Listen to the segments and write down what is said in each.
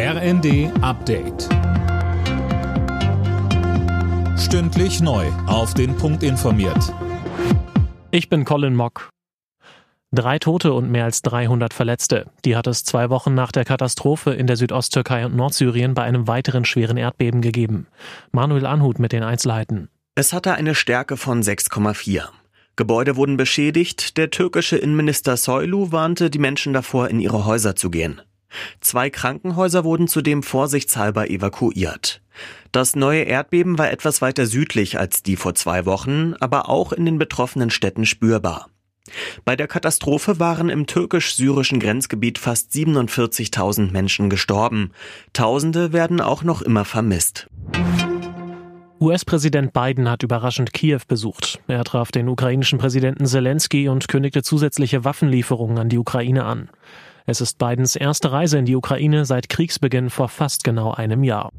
RND Update. Stündlich neu. Auf den Punkt informiert. Ich bin Colin Mock. Drei Tote und mehr als 300 Verletzte. Die hat es zwei Wochen nach der Katastrophe in der Südosttürkei und Nordsyrien bei einem weiteren schweren Erdbeben gegeben. Manuel Anhut mit den Einzelheiten. Es hatte eine Stärke von 6,4. Gebäude wurden beschädigt. Der türkische Innenminister Soylu warnte die Menschen davor, in ihre Häuser zu gehen. Zwei Krankenhäuser wurden zudem vorsichtshalber evakuiert. Das neue Erdbeben war etwas weiter südlich als die vor zwei Wochen, aber auch in den betroffenen Städten spürbar. Bei der Katastrophe waren im türkisch-syrischen Grenzgebiet fast 47.000 Menschen gestorben. Tausende werden auch noch immer vermisst. US-Präsident Biden hat überraschend Kiew besucht. Er traf den ukrainischen Präsidenten Zelensky und kündigte zusätzliche Waffenlieferungen an die Ukraine an. Es ist Bidens erste Reise in die Ukraine seit Kriegsbeginn vor fast genau einem Jahr.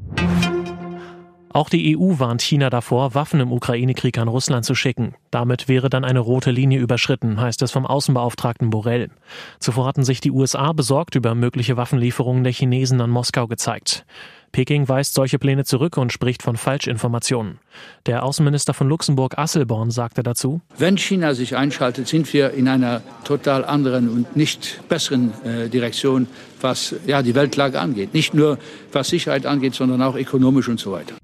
Auch die EU warnt China davor, Waffen im Ukraine-Krieg an Russland zu schicken. Damit wäre dann eine rote Linie überschritten, heißt es vom Außenbeauftragten Borrell. Zuvor hatten sich die USA besorgt über mögliche Waffenlieferungen der Chinesen an Moskau gezeigt. Peking weist solche Pläne zurück und spricht von Falschinformationen. Der Außenminister von Luxemburg Asselborn sagte dazu, Wenn China sich einschaltet, sind wir in einer total anderen und nicht besseren äh, Direktion, was ja, die Weltlage angeht. Nicht nur was Sicherheit angeht, sondern auch ökonomisch und so weiter.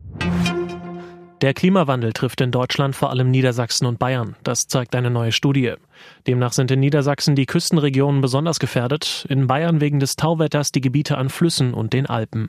Der Klimawandel trifft in Deutschland vor allem Niedersachsen und Bayern. Das zeigt eine neue Studie. Demnach sind in Niedersachsen die Küstenregionen besonders gefährdet, in Bayern wegen des Tauwetters die Gebiete an Flüssen und den Alpen.